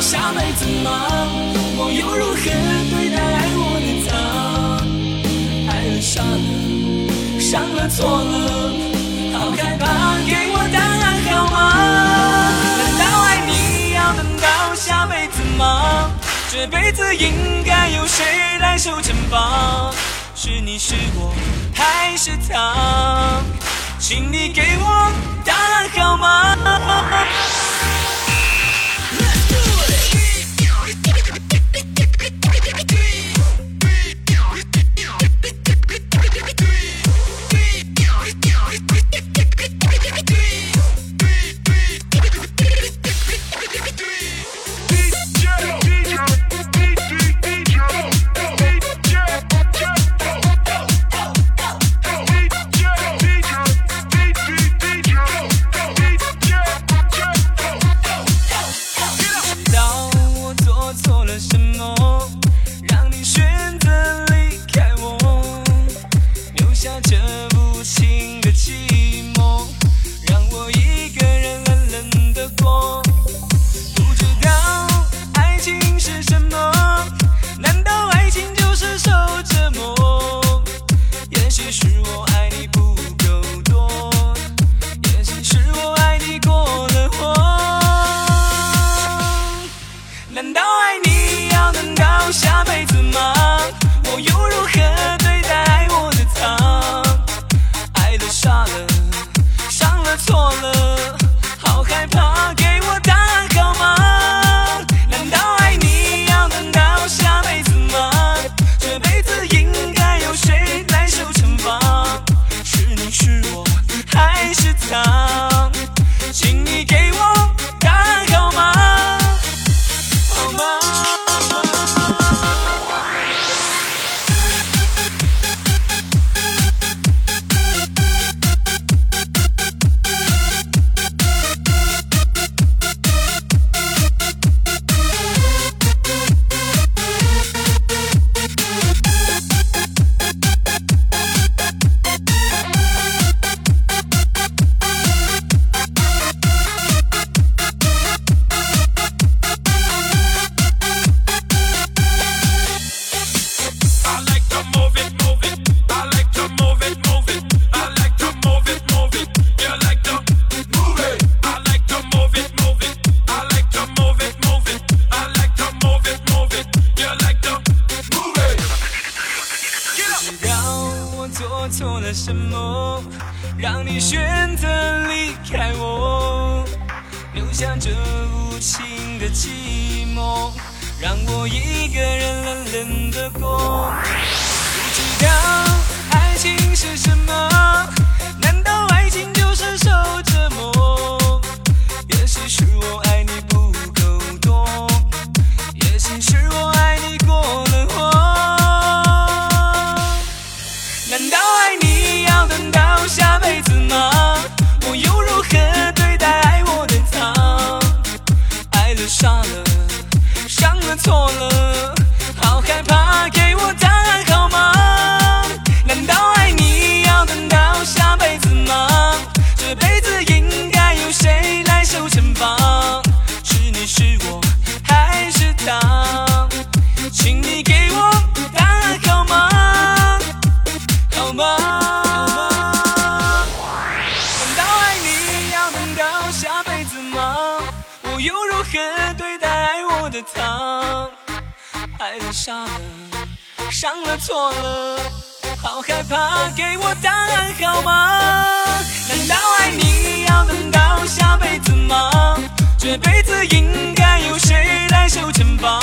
下辈子吗？我又如何对待爱我的他？爱了傻了，伤了错了，好害怕，给我答案好吗？难道爱你要等到下辈子吗？这辈子应该由谁来受惩罚？是你是我还是他？请你给我答案好吗？下这无情的寂寞，让我一个人冷冷的过。不知道爱情是什么，难道爱情就是受折磨？也许是我爱你不够多，也许是我爱你过了火。难道爱你要等到下辈子吗？我又如何是他？让你选择离开我，留下这无情的寂寞，让我一个人冷冷的过。傻了，伤了错了，好害怕，的他？爱了傻了，伤了错了，好害怕，给我答案好吗？难道爱你要等到下辈子吗？这辈子应该由谁来守惩罚？